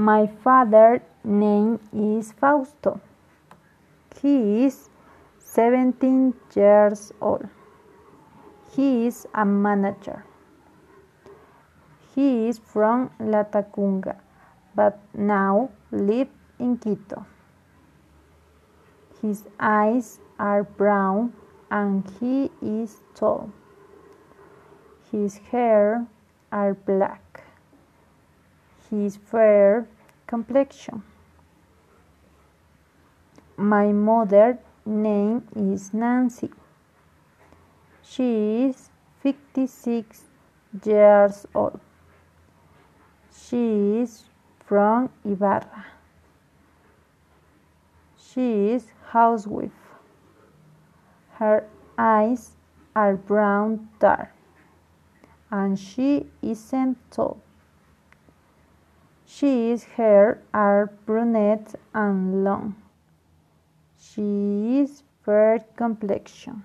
My father's name is Fausto. He is 17 years old. He is a manager. He is from Latacunga, but now lives in Quito. His eyes are brown and he is tall. His hair are black. His fair complexion. My mother's name is Nancy. She is 56 years old. She is from Ibarra. She is housewife. Her eyes are brown dark and she isn't tall. She's hair are brunette and long. She is fair complexion.